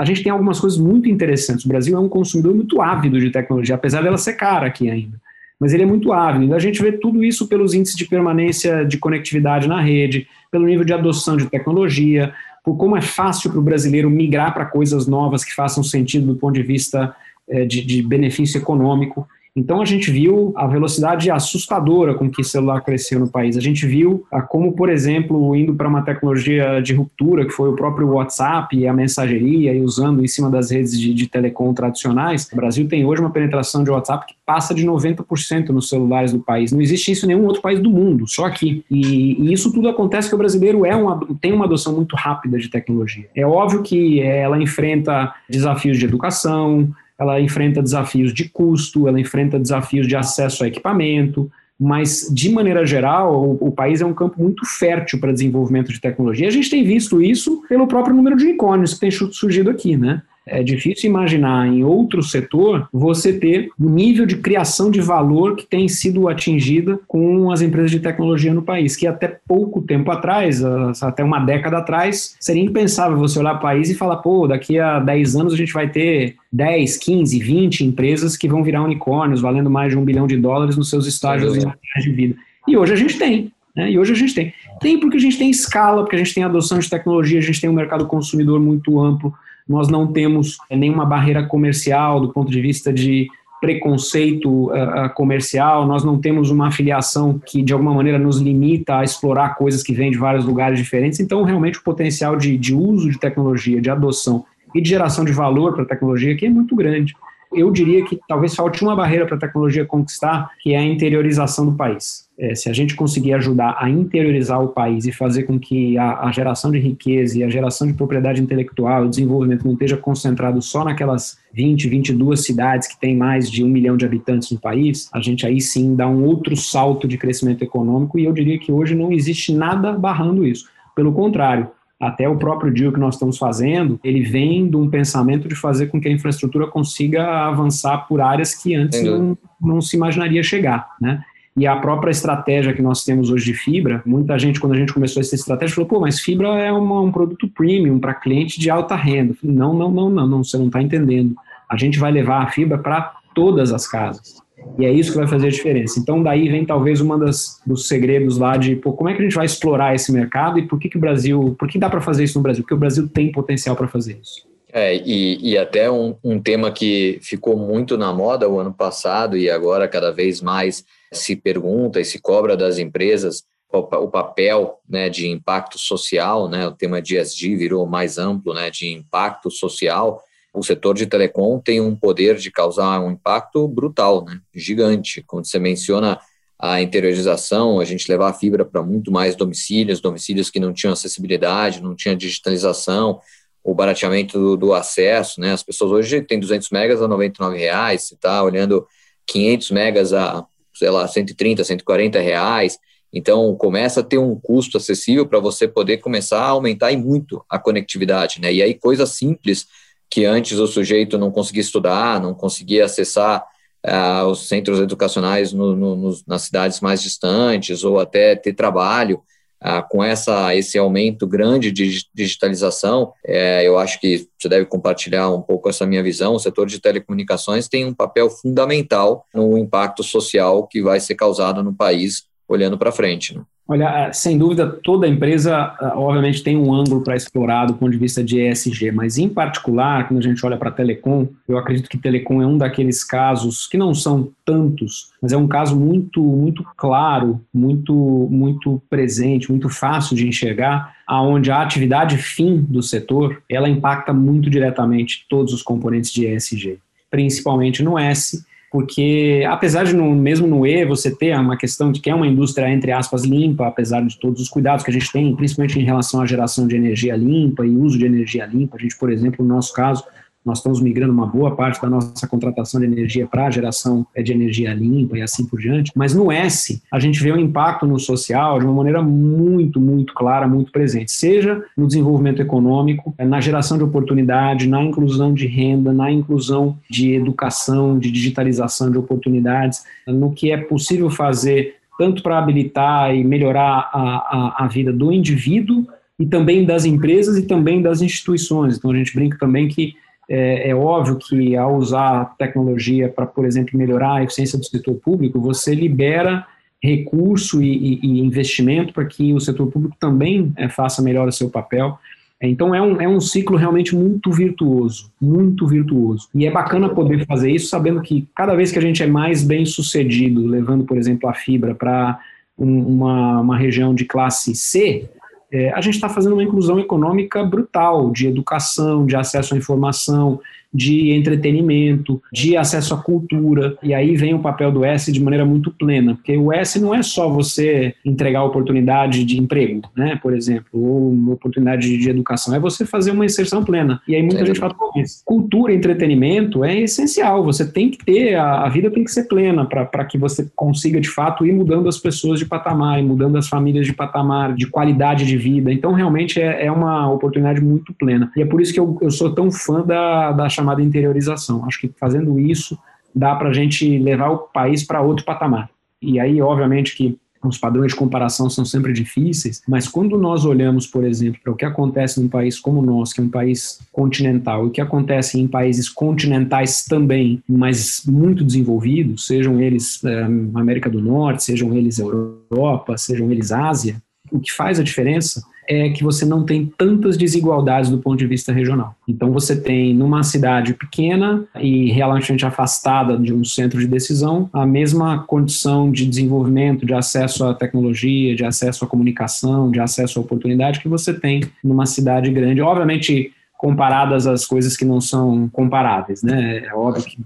a gente tem algumas coisas muito interessantes. O Brasil é um consumidor muito ávido de tecnologia, apesar dela ser cara aqui ainda. Mas ele é muito ávido. A gente vê tudo isso pelos índices de permanência de conectividade na rede, pelo nível de adoção de tecnologia, por como é fácil para o brasileiro migrar para coisas novas que façam sentido do ponto de vista é, de, de benefício econômico. Então a gente viu a velocidade assustadora com que o celular cresceu no país. A gente viu a, como, por exemplo, indo para uma tecnologia de ruptura, que foi o próprio WhatsApp e a mensageria, e usando em cima das redes de, de telecom tradicionais. O Brasil tem hoje uma penetração de WhatsApp que passa de 90% nos celulares do país. Não existe isso em nenhum outro país do mundo, só aqui. E, e isso tudo acontece porque o brasileiro é uma, tem uma adoção muito rápida de tecnologia. É óbvio que ela enfrenta desafios de educação, ela enfrenta desafios de custo, ela enfrenta desafios de acesso a equipamento, mas de maneira geral, o, o país é um campo muito fértil para desenvolvimento de tecnologia. A gente tem visto isso pelo próprio número de unicórnios que tem surgido aqui, né? É difícil imaginar em outro setor você ter o nível de criação de valor que tem sido atingida com as empresas de tecnologia no país, que até pouco tempo atrás, até uma década atrás, seria impensável você olhar para o país e falar, pô, daqui a 10 anos a gente vai ter 10, 15, 20 empresas que vão virar unicórnios, valendo mais de um bilhão de dólares nos seus estágios de vida. E hoje a gente tem. Né? E hoje a gente tem. Tem porque a gente tem escala, porque a gente tem adoção de tecnologia, a gente tem um mercado consumidor muito amplo, nós não temos é, nenhuma barreira comercial do ponto de vista de preconceito uh, comercial, nós não temos uma afiliação que de alguma maneira nos limita a explorar coisas que vêm de vários lugares diferentes, então realmente o potencial de, de uso de tecnologia, de adoção e de geração de valor para a tecnologia aqui é muito grande. Eu diria que talvez falte uma barreira para a tecnologia conquistar, que é a interiorização do país. É, se a gente conseguir ajudar a interiorizar o país e fazer com que a, a, geração de riqueza e a geração de propriedade intelectual, o desenvolvimento não esteja concentrado só naquelas 20, 22 cidades que têm mais de um milhão de habitantes no país, a gente aí sim dá um outro salto de crescimento econômico e eu diria que hoje não existe nada barrando isso. Pelo contrário, até o próprio deal que nós estamos fazendo, ele vem de um pensamento de fazer com que a infraestrutura consiga avançar por áreas que antes não, não se imaginaria chegar, né? E a própria estratégia que nós temos hoje de fibra, muita gente, quando a gente começou essa estratégia, falou: pô, mas fibra é uma, um produto premium para cliente de alta renda. Falei, não, não, não, não, não, você não está entendendo. A gente vai levar a fibra para todas as casas. E é isso que vai fazer a diferença. Então, daí vem talvez uma das dos segredos lá de pô, como é que a gente vai explorar esse mercado e por que, que o Brasil, por que dá para fazer isso no Brasil? Porque o Brasil tem potencial para fazer isso. É, e, e até um, um tema que ficou muito na moda o ano passado e agora cada vez mais se pergunta e se cobra das empresas o papel né, de impacto social, né, o tema de ESG virou mais amplo, né, de impacto social, o setor de telecom tem um poder de causar um impacto brutal, né, gigante. Quando você menciona a interiorização, a gente levar a fibra para muito mais domicílios, domicílios que não tinham acessibilidade, não tinha digitalização, o barateamento do, do acesso, né, as pessoas hoje têm 200 megas a 99 reais, você está olhando 500 megas a, sei lá, 130, 140 reais, então, começa a ter um custo acessível para você poder começar a aumentar e muito a conectividade, né? E aí, coisas simples que antes o sujeito não conseguia estudar, não conseguia acessar uh, os centros educacionais no, no, nas cidades mais distantes, ou até ter trabalho, uh, com essa, esse aumento grande de digitalização, é, eu acho que você deve compartilhar um pouco essa minha visão. O setor de telecomunicações tem um papel fundamental no impacto social que vai ser causado no país olhando para frente. Né? Olha, ah, sem dúvida, toda empresa, ah, obviamente, tem um ângulo para explorar do ponto de vista de ESG, mas, em particular, quando a gente olha para telecom, eu acredito que telecom é um daqueles casos que não são tantos, mas é um caso muito, muito claro, muito, muito presente, muito fácil de enxergar, aonde a atividade fim do setor, ela impacta muito diretamente todos os componentes de ESG, principalmente no S, porque apesar de no, mesmo no E você ter uma questão de que é uma indústria entre aspas limpa, apesar de todos os cuidados que a gente tem, principalmente em relação à geração de energia limpa e uso de energia limpa, a gente, por exemplo, no nosso caso, nós estamos migrando uma boa parte da nossa contratação de energia para a geração é, de energia limpa e assim por diante. Mas no S, a gente vê o impacto no social de uma maneira muito, muito clara, muito presente, seja no desenvolvimento econômico, é, na geração de oportunidade, na inclusão de renda, na inclusão de educação, de digitalização de oportunidades, no que é possível fazer tanto para habilitar e melhorar a, a, a vida do indivíduo e também das empresas e também das instituições. Então a gente brinca também que é, é óbvio que ao usar tecnologia para, por exemplo, melhorar a eficiência do setor público, você libera recurso e, e, e investimento para que o setor público também é, faça melhor o seu papel. Então é um, é um ciclo realmente muito virtuoso, muito virtuoso. E é bacana poder fazer isso sabendo que cada vez que a gente é mais bem sucedido, levando, por exemplo, a fibra para um, uma, uma região de classe C, é, a gente está fazendo uma inclusão econômica brutal de educação, de acesso à informação, de entretenimento, de acesso à cultura. E aí vem o papel do S de maneira muito plena, porque o S não é só você entregar oportunidade de emprego, né, por exemplo, ou uma oportunidade de educação, é você fazer uma inserção plena. E aí muita é. gente fala, isso. cultura e entretenimento é essencial, você tem que ter, a, a vida tem que ser plena para que você consiga de fato ir mudando as pessoas de patamar, e mudando as famílias de patamar, de qualidade de vida. Então realmente é, é uma oportunidade muito plena. E é por isso que eu, eu sou tão fã da, da chamada interiorização. Acho que fazendo isso dá para a gente levar o país para outro patamar. E aí, obviamente, que os padrões de comparação são sempre difíceis, mas quando nós olhamos, por exemplo, para o que acontece num país como o nosso, que é um país continental, e o que acontece em países continentais também, mas muito desenvolvidos, sejam eles é, América do Norte, sejam eles Europa, sejam eles Ásia, o que faz a diferença é que você não tem tantas desigualdades do ponto de vista regional. Então você tem numa cidade pequena e relativamente afastada de um centro de decisão a mesma condição de desenvolvimento, de acesso à tecnologia, de acesso à comunicação, de acesso à oportunidade que você tem numa cidade grande. Obviamente comparadas às coisas que não são comparáveis, né? É óbvio que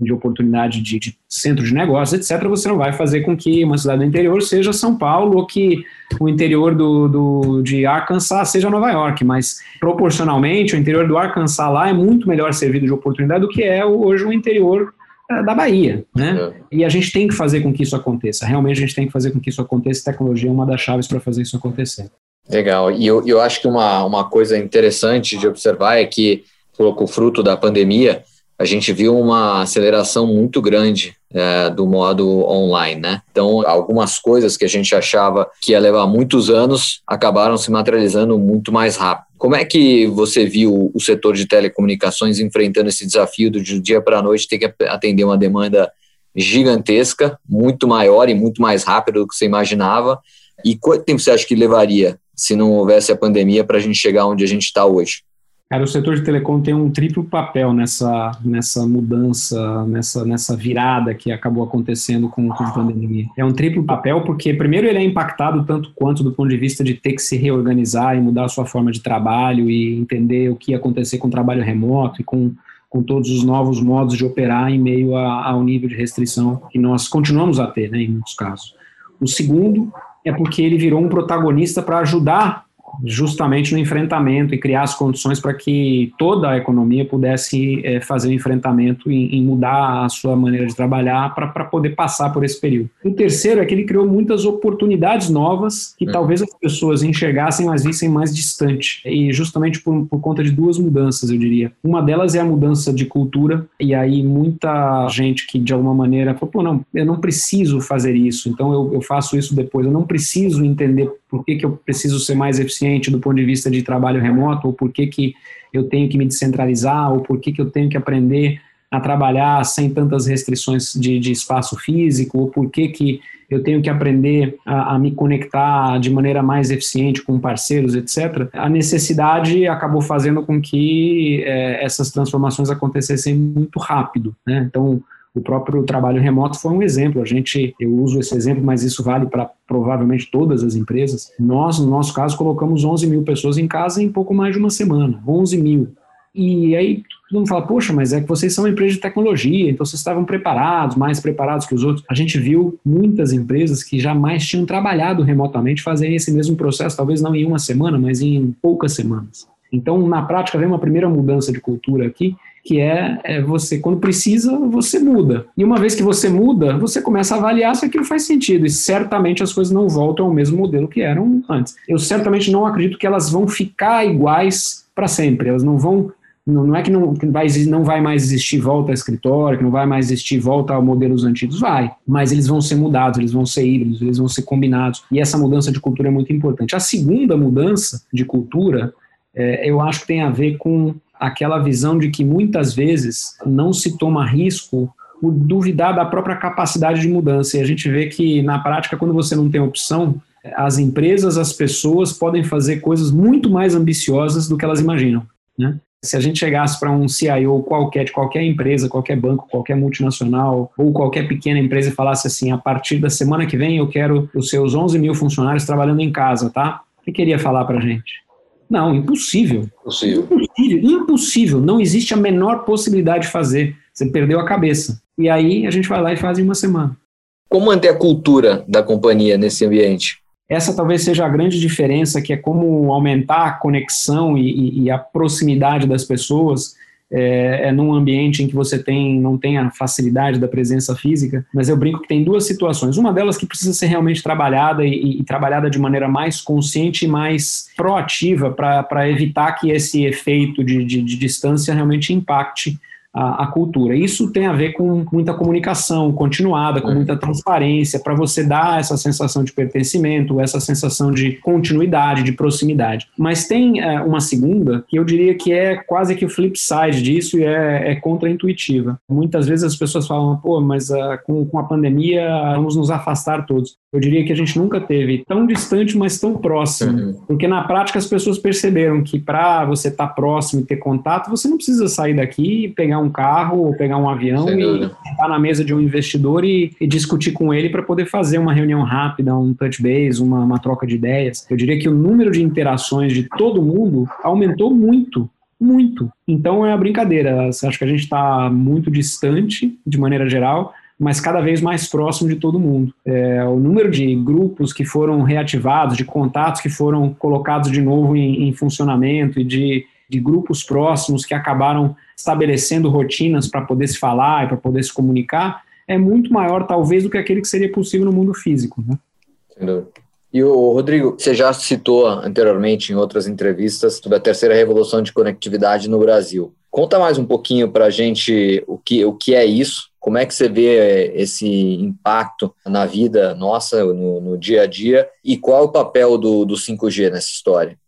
de oportunidade de, de, centro de negócios, etc., você não vai fazer com que uma cidade do interior seja São Paulo ou que o interior do, do, de Arkansas seja Nova York, mas proporcionalmente o interior do Arkansas lá é muito melhor servido de oportunidade do que é hoje o interior eh, da Bahia, né? É. E a gente tem que fazer com que isso aconteça. Realmente a gente tem que fazer com que isso aconteça. Tecnologia é uma das chaves para fazer isso acontecer. Legal. E eu, eu acho que uma, uma coisa interessante de observar é que, com o fruto da pandemia, a gente viu uma aceleração muito grande é, do modo online, né? Então, algumas coisas que a gente achava que ia levar muitos anos acabaram se materializando muito mais rápido. Como é que você viu o setor de telecomunicações enfrentando esse desafio do dia para a noite ter que atender uma demanda gigantesca, muito maior e muito mais rápida do que você imaginava. E quanto tempo você acha que levaria, se não houvesse a pandemia, para a gente chegar onde a gente está hoje? Cara, o setor de telecom tem um triplo papel nessa, nessa mudança, nessa, nessa virada que acabou acontecendo com, com a pandemia. É um triplo papel porque, primeiro, ele é impactado tanto quanto do ponto de vista de ter que se reorganizar e mudar a sua forma de trabalho e entender o que ia acontecer com o trabalho remoto e com com todos os novos modos de operar em meio a, ao nível de restrição que nós continuamos a ter, né, em muitos casos. O segundo é porque ele virou um protagonista para ajudar justamente no enfrentamento e criar as condições para que toda a economia pudesse é, fazer o um enfrentamento e, e, mudar a sua maneira de trabalhar para poder passar por esse período. O terceiro é que ele criou muitas oportunidades novas que é. talvez as pessoas enxergassem, mas vissem mais distante. E justamente por, por conta de duas mudanças, eu diria. Uma delas é a mudança de cultura, e aí muita gente que de alguma maneira falou, pô, não, eu não preciso fazer isso, então eu, eu faço isso depois, eu não preciso entender por que, que eu preciso ser mais eficiente do ponto de vista de trabalho remoto, ou por que, que eu tenho que me descentralizar, ou por que, que eu tenho que aprender a trabalhar sem tantas restrições de, de espaço físico, ou por que, que eu tenho que aprender a, a, me conectar de maneira mais eficiente com parceiros, etc. A necessidade acabou fazendo com que é, essas transformações acontecessem muito rápido. Né? Então, o próprio trabalho remoto foi um exemplo. A gente, eu uso esse exemplo, mas isso vale para provavelmente todas as empresas. Nós, no nosso caso, colocamos 11 mil pessoas em casa em pouco mais de uma semana. 11 mil. E aí todo mundo fala, poxa, mas é que vocês são uma empresa de tecnologia, então vocês estavam preparados, mais preparados que os outros. A gente viu muitas empresas que jamais tinham trabalhado remotamente fazerem esse mesmo processo, talvez não em uma semana, mas em poucas semanas. Então, na prática, vem uma primeira mudança de cultura aqui, que é, é, você, quando precisa, você muda. E uma vez que você muda, você começa a avaliar se aquilo faz sentido. E certamente as coisas não voltam ao mesmo modelo que eram antes. Eu certamente não acredito que elas vão ficar iguais para sempre. Elas não vão. Não, não é que não, que vai, não vai mais existir volta ao escritório, que não vai mais existir volta a modelos antigos. Vai. Mas eles vão ser mudados, eles vão ser híbridos, eles vão ser combinados. E essa mudança de cultura é muito importante. A segunda mudança de cultura, é, eu acho que tem a ver com aquela visão de que muitas vezes não se toma risco por duvidar da própria capacidade de mudança. E a gente vê que, na prática, quando você não tem opção, as empresas, as pessoas podem fazer coisas muito mais ambiciosas do que elas imaginam. Né? Se a gente chegasse para um CIO qualquer, de qualquer empresa, qualquer banco, qualquer multinacional ou qualquer pequena empresa e falasse assim: a partir da semana que vem eu quero os seus 11 mil funcionários trabalhando em casa, tá? O que queria falar para a gente? Não, impossível. Impossível. Impossível. Impossível. Não existe a menor possibilidade de fazer. Você perdeu a cabeça. E aí a gente vai lá e faz em uma semana. Como manter a cultura da companhia nesse ambiente? Essa talvez seja a grande diferença, que é como aumentar a conexão e, e, e a proximidade das pessoas é, é, num ambiente em que você tem, não tem a facilidade da presença física, mas eu brinco que tem duas situações. Uma delas que precisa ser realmente trabalhada e, e trabalhada de maneira mais consciente e mais proativa para evitar que esse efeito de, de, de distância realmente impacte a, a, cultura. Isso tem a ver com muita comunicação continuada, com é. muita transparência, para você dar essa sensação de pertencimento, essa sensação de continuidade, de proximidade. Mas tem é, uma segunda, que eu diria que é quase que o flip side disso e é, é contra-intuitiva. Muitas vezes as pessoas falam, pô, mas uh, com, com a pandemia vamos nos afastar todos. Eu diria que a gente nunca teve tão distante, mas tão próximo. Uhum. Porque na prática as pessoas perceberam que para você estar tá próximo e ter contato, você não precisa sair daqui pegar um carro ou pegar um avião e estar na mesa de um investidor e, e discutir com ele para poder fazer uma reunião rápida, um touch base, uma, uma troca de ideias. Eu diria que o número de interações de todo mundo aumentou muito muito. Então é a brincadeira. Acho que a gente está muito distante, de maneira geral, mas cada vez mais próximo de todo mundo. É, o número de grupos que foram reativados, de contatos que foram colocados de novo em, em funcionamento e de, de grupos próximos que acabaram estabelecendo rotinas para poder se falar e para poder se comunicar, é muito maior, talvez, do que aquele que seria possível no mundo físico. Né? E o Rodrigo, você já citou anteriormente em outras entrevistas sobre a terceira revolução de conectividade no Brasil. Conta mais um pouquinho para a gente o que, o que é isso, como é que você vê esse impacto na vida nossa, no, no dia a dia, e qual é o papel do, do 5G nessa história?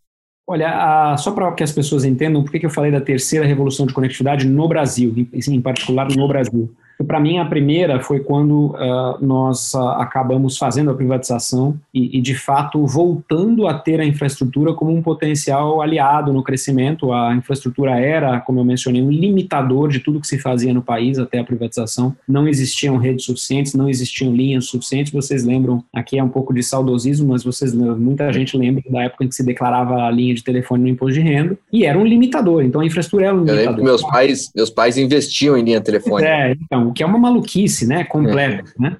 Olha, a, só para que as pessoas entendam por que, que eu falei da terceira revolução de conectividade no Brasil, em, em particular no Brasil. Para mim, a primeira foi quando uh, nós uh, acabamos fazendo a privatização e, e, de fato, voltando a ter a infraestrutura como um potencial aliado no crescimento. A infraestrutura era, como eu mencionei, um limitador de tudo que se fazia no país até a privatização. Não existiam redes suficientes, não existiam linhas suficientes. Vocês lembram, aqui é um pouco de saudosismo, mas vocês muita gente lembra da época em que se declarava a linha de telefone no imposto de renda e era um limitador. Então, a infraestrutura era um limitador. Eu lembro que meus pais, meus pais investiam em linha telefônica. É, então, o que é uma maluquice, né, completa, é. né?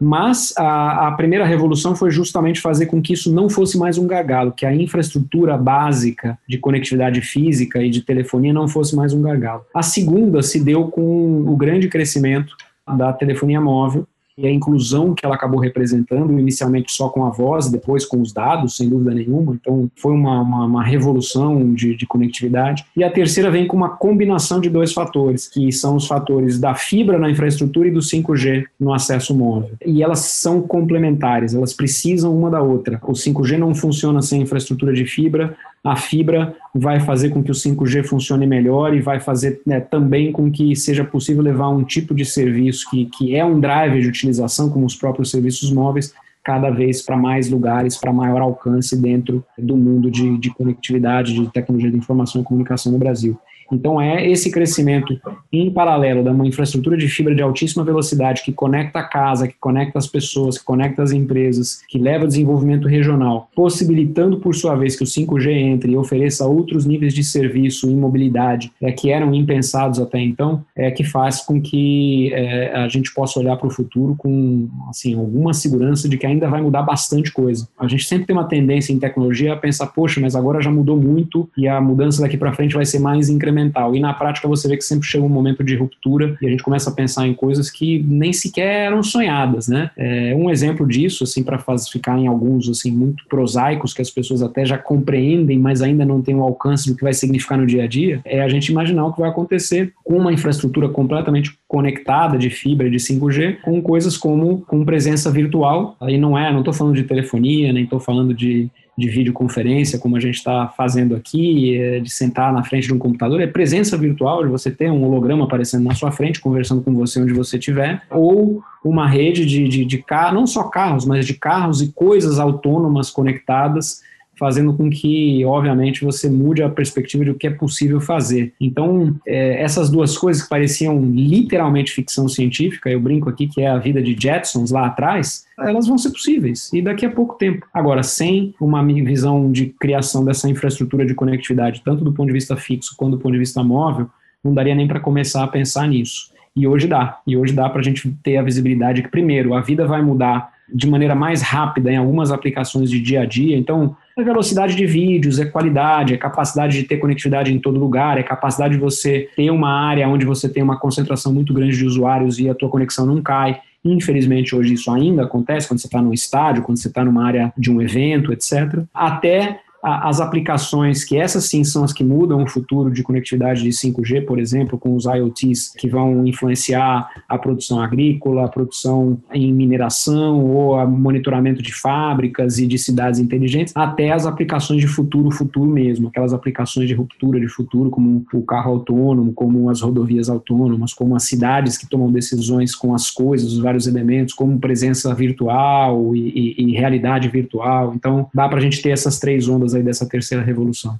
Mas a, a, primeira revolução foi justamente fazer com que isso não fosse mais um gargalo, que a infraestrutura básica de conectividade física e de telefonia não fosse mais um gargalo. A segunda se deu com o grande crescimento da telefonia móvel, e a inclusão que ela acabou representando, inicialmente só com a voz, depois com os dados, sem dúvida nenhuma. Então, foi uma, uma, uma revolução de, de, conectividade. E a terceira vem com uma combinação de dois fatores, que são os fatores da fibra na infraestrutura e do 5G no acesso móvel. E elas são complementares, elas precisam uma da outra. O 5G não funciona sem infraestrutura de fibra, a fibra vai fazer com que o 5G funcione melhor e vai fazer né, também com que seja possível levar um tipo de serviço que, que é um driver de utilização, como os próprios serviços móveis, cada vez para mais lugares, para maior alcance dentro do mundo de, de conectividade, de tecnologia de informação e comunicação no Brasil. Então, é esse crescimento em paralelo da uma infraestrutura de fibra de altíssima velocidade que conecta a casa, que conecta as pessoas, que conecta as empresas, que leva desenvolvimento regional, possibilitando, por sua vez, que o 5G entre e ofereça outros níveis de serviço e mobilidade é, que eram impensados até então, é que faz com que é, a gente possa olhar para o futuro com assim, alguma segurança de que ainda vai mudar bastante coisa. A gente sempre tem uma tendência em tecnologia a pensar, poxa, mas agora já mudou muito e a mudança daqui para frente vai ser mais incremental E na prática você vê que sempre chega um momento de ruptura e a gente começa a pensar em coisas que nem sequer eram sonhadas, né? É, um exemplo disso, assim, para ficar em alguns, assim, muito prosaicos, que as pessoas até já compreendem, mas ainda não têm o alcance do que vai significar no dia a dia, é a gente imaginar o que vai acontecer com uma infraestrutura completamente conectada de fibra, de 5G, com coisas como com presença virtual. Aí não é, não estou falando de telefonia, nem estou falando de de videoconferência, como a gente está fazendo aqui, é, de sentar na frente de um computador, é presença virtual, de você ter um holograma aparecendo na sua frente, conversando com você onde você estiver, ou uma rede de, de, de carros, não só carros, mas de carros e coisas autônomas conectadas fazendo com que, obviamente, você mude a perspectiva de o que é possível fazer. Então, é, essas duas coisas que pareciam literalmente ficção científica, eu brinco aqui que é a vida de Jetsons lá atrás, elas vão ser possíveis e daqui a pouco tempo. Agora, sem uma visão de criação dessa infraestrutura de conectividade, tanto do ponto de vista fixo quanto do ponto de vista móvel, não daria nem para começar a pensar nisso. E hoje dá. E hoje dá para a gente ter a visibilidade que, primeiro, a vida vai mudar de maneira mais rápida em algumas aplicações de dia a dia. Então, é velocidade de vídeos, é qualidade, é capacidade de ter conectividade em todo lugar, é capacidade de você ter uma área onde você tem uma concentração muito grande de usuários e a tua conexão não cai. Infelizmente, hoje isso ainda acontece quando você está no estádio, quando você está numa área de um evento, etc. Até as aplicações, que essas sim são as que mudam o futuro de conectividade de 5G, por exemplo, com os IoTs que vão influenciar a produção agrícola, a produção em mineração ou a monitoramento de fábricas e de cidades inteligentes, até as aplicações de futuro, futuro mesmo, aquelas aplicações de ruptura de futuro, como o carro autônomo, como as rodovias autônomas, como as cidades que tomam decisões com as coisas, os vários elementos, como presença virtual e, e, e realidade virtual. Então, dá para a gente ter essas três ondas aí dessa terceira revolução.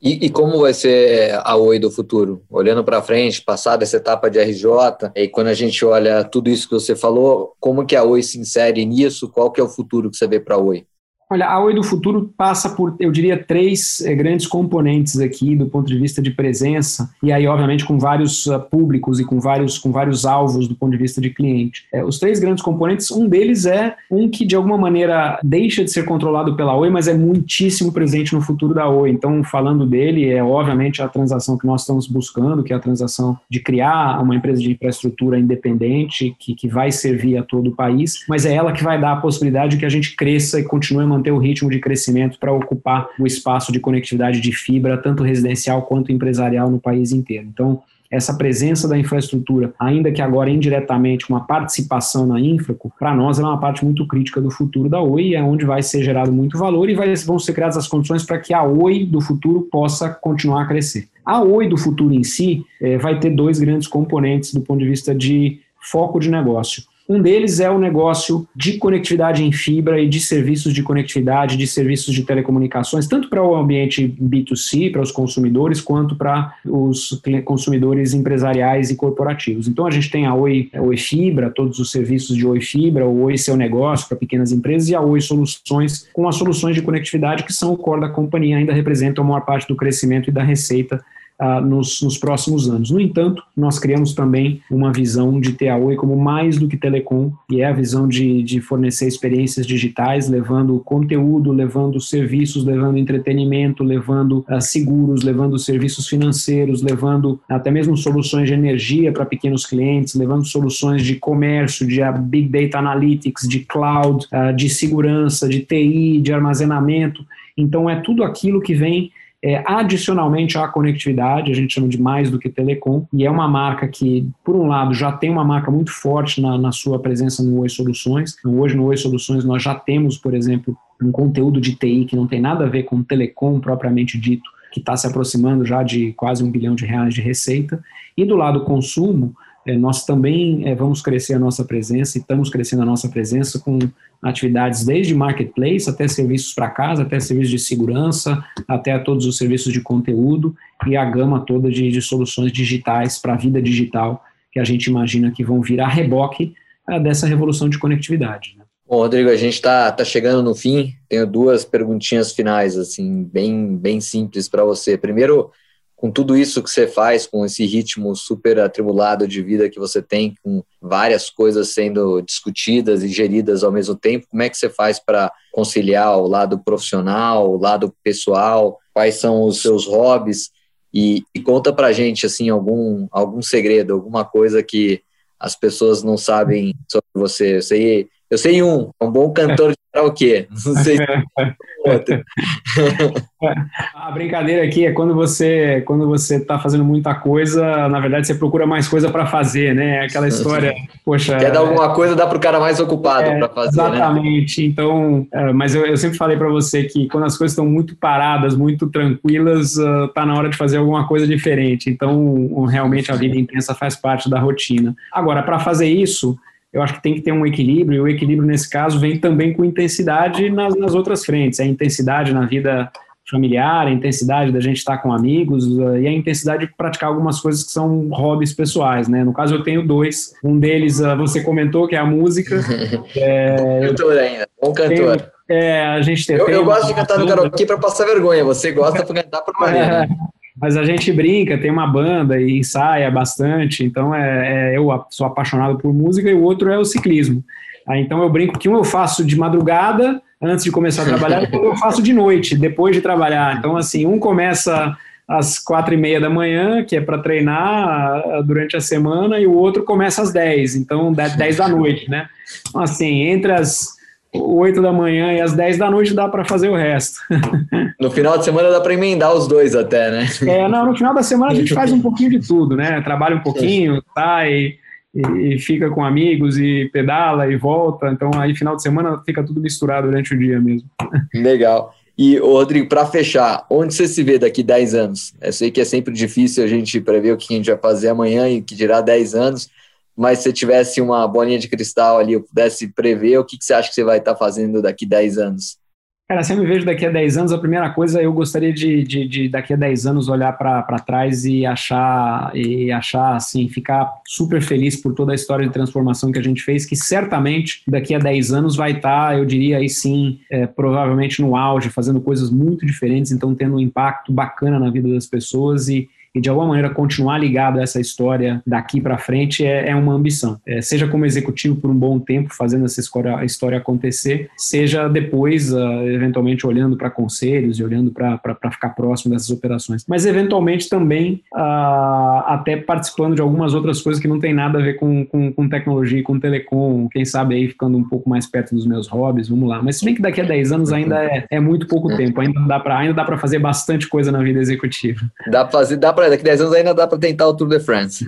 E, e, como vai ser a Oi do futuro? Olhando para frente, passada essa etapa de RJ, e quando a gente olha tudo isso que você falou, como que a Oi se insere nisso? Qual que é o futuro que você vê para a Oi? Olha, a Oi do Futuro passa por, eu diria, três é, grandes componentes aqui do ponto de vista de presença, e aí, obviamente, com vários uh, públicos e com vários, com vários alvos do ponto de vista de cliente. É, os três grandes componentes, um deles é um que, de alguma maneira, deixa de ser controlado pela Oi, mas é muitíssimo presente no futuro da Oi. Então, falando dele, é obviamente a transação que nós estamos buscando, que é a transação de criar uma empresa de infraestrutura independente, que, que vai servir a todo o país, mas é ela que vai dar a possibilidade de que a gente cresça e continue manter o ritmo de crescimento para ocupar o espaço de conectividade de fibra, tanto residencial quanto empresarial no país inteiro. Então, essa presença da infraestrutura, ainda que agora indiretamente uma participação na Infraco, para nós é uma parte muito crítica do futuro da Oi, é onde vai ser gerado muito valor e vai, vão ser criadas as condições para que a Oi do futuro possa continuar a crescer. A Oi do futuro em si é, vai ter dois grandes componentes do ponto de vista de foco de negócio. Um deles é o negócio de conectividade em fibra e de serviços de conectividade, de serviços de telecomunicações, tanto para o ambiente B2C, para os consumidores, quanto para os consumidores empresariais e corporativos. Então a gente tem a Oi, a Oi Fibra, todos os serviços de Oi Fibra, o Oi Seu Negócio para pequenas empresas e a Oi Soluções, com as soluções de conectividade que são o core da companhia, ainda representam a maior parte do crescimento e da receita uh, nos, nos, próximos anos. No entanto, nós criamos também uma visão de ter a Oi como mais do que telecom, e é a visão de, de fornecer experiências digitais, levando conteúdo, levando serviços, levando entretenimento, levando uh, seguros, levando serviços financeiros, levando até mesmo soluções de energia para pequenos clientes, levando soluções de comércio, de uh, Big Data Analytics, de cloud, de segurança, de TI, de armazenamento. Então, é tudo aquilo que vem é, adicionalmente à conectividade, a gente chama de mais do que telecom, e é uma marca que, por um lado, já tem uma marca muito forte na, na sua presença no Oi Soluções. Então, hoje no Oi Soluções nós já temos, por exemplo, um conteúdo de TI que não tem nada a ver com telecom propriamente dito, que está se aproximando já de quase um bilhão de reais de receita. E do lado consumo, nós também é, vamos crescer a nossa presença e estamos crescendo a nossa presença com atividades desde marketplace até serviços para casa, até serviços de segurança, até todos os serviços de conteúdo e a gama toda de, de soluções digitais para a vida digital que a gente imagina que vão vir a reboque é, dessa revolução de conectividade. Né? Bom, Rodrigo, a gente está tá chegando no fim. Tenho duas perguntinhas finais, assim, bem, bem simples para você. Primeiro, com tudo isso que você faz, com esse ritmo super atribulado de vida que você tem, com várias coisas sendo discutidas e geridas ao mesmo tempo, como é que você faz para conciliar o lado profissional, o lado pessoal? Quais são os seus hobbies? E, e conta para gente assim algum algum segredo, alguma coisa que as pessoas não sabem sobre você. Eu sei, eu sei um, um bom cantor de karaokê. Não sei outro. A brincadeira aqui é quando você quando você está fazendo muita coisa, na verdade você procura mais coisa para fazer, né? Aquela história, poxa. Quer dar alguma coisa, dá para o cara mais ocupado é, para fazer. Né? Exatamente. Né? Então, é, mas eu, eu, sempre falei para você que quando as coisas estão muito paradas, muito tranquilas, uh, tá na hora de fazer alguma coisa diferente. Então, realmente a vida intensa faz parte da rotina. Agora, para fazer isso eu acho que tem que ter um equilíbrio, e o equilíbrio nesse caso vem também com intensidade nas, nas outras frentes. A intensidade na vida familiar, a intensidade da gente estar com amigos uh, e a intensidade de praticar algumas coisas que são hobbies pessoais, né? No caso eu tenho dois, um deles uh, você comentou que é a música. é, cantor ainda, bom cantor. Tenho, é, a gente tem, eu, eu gosto de cantar no karaokê para passar vergonha, você gosta para cantar para é, mas a gente brinca, tem uma banda e ensaia bastante, então é, é, eu sou apaixonado por música e o outro é o ciclismo. Aí, então eu brinco que um eu faço de madrugada, antes de começar a trabalhar, e eu faço de noite, depois de trabalhar. Então, assim, um começa às quatro e meia da manhã, que é para treinar ah, durante a semana, e o outro começa às dez, então dez da noite, né? Então, assim, entre as 8 da manhã e às 10 da noite dá para fazer o resto. No final de semana dá para emendar os dois até, né? É, não, no final da semana a gente faz um pouquinho de tudo, né? Trabalha um pouquinho, sai e, e fica com amigos e pedala e volta. Então aí final de semana fica tudo misturado durante o dia mesmo. Legal. E, Rodrigo, para fechar, onde você se vê daqui 10 anos? Eu sei que é sempre difícil a gente prever o que a gente vai fazer amanhã e que dirá 10 anos, mas se tivesse uma bolinha de cristal ali, eu pudesse prever, o que, que você acha que você vai estar fazendo daqui 10 anos? Cara, se eu me vejo daqui a 10 anos, a primeira coisa eu gostaria de, de, de daqui a 10 anos olhar para trás e achar e achar assim, ficar super feliz por toda a história de transformação que a gente fez, que certamente daqui a 10 anos vai estar, tá, eu diria aí sim, é, provavelmente no auge, fazendo coisas muito diferentes, então tendo um impacto bacana na vida das pessoas e, e de alguma maneira continuar ligado a essa história daqui para frente é, é, uma ambição. É, seja como executivo por um bom tempo fazendo essa história, história acontecer, seja depois, uh, eventualmente, olhando para conselhos e olhando para ficar próximo dessas operações. Mas, eventualmente, também uh, até participando de algumas outras coisas que não tem nada a ver com, com, com tecnologia, com telecom, quem sabe aí ficando um pouco mais perto dos meus hobbies, vamos lá. Mas se bem que daqui a 10 anos ainda é, é muito pouco tempo, ainda dá para fazer bastante coisa na vida executiva. Dá para fazer, dá daqui 10 anos ainda dá para tentar o Tour de France.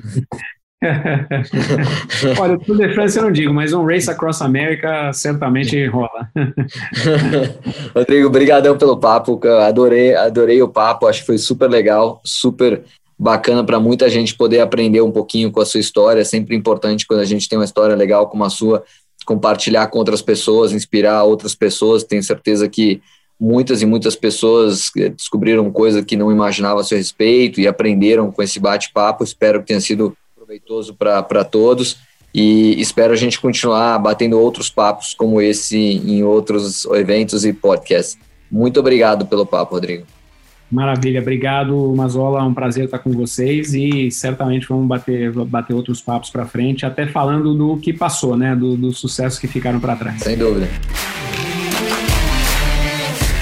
Olha, o Tour de France eu não digo, mas um Race Across America certamente rola. Rodrigo, obrigadão pelo papo, adorei, adorei o papo, acho que foi super legal, super bacana para muita gente poder aprender um pouquinho com a sua história. É sempre importante quando a gente tem uma história legal como a sua, compartilhar com outras pessoas, inspirar outras pessoas. Tenho certeza que muitas e muitas pessoas eh, descobriram coisas que não imaginavam a seu respeito e aprenderam com esse bate-papo. Espero que tenha sido proveitoso para todos e espero a gente continuar batendo outros papos como esse em outros eventos e podcasts. Muito obrigado pelo papo, Rodrigo. Maravilha, obrigado, Mazola. É um prazer estar com vocês e certamente vamos bater, bater outros papos para frente, até falando do que passou, né? Do, do sucesso que ficaram para trás. Sem dúvida.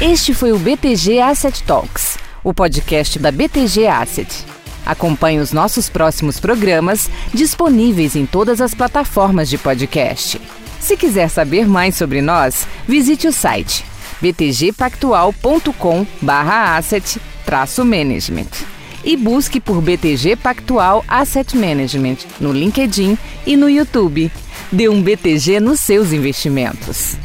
Este foi o BTG Asset Talks, o podcast da BTG Asset. Acompanhe os nossos próximos programas disponíveis em todas as plataformas de podcast. Se quiser saber mais sobre nós, visite o site btgpactual.com/asset-management e busque por BTG Pactual Asset Management no LinkedIn e no YouTube. Dê um BTG nos seus investimentos.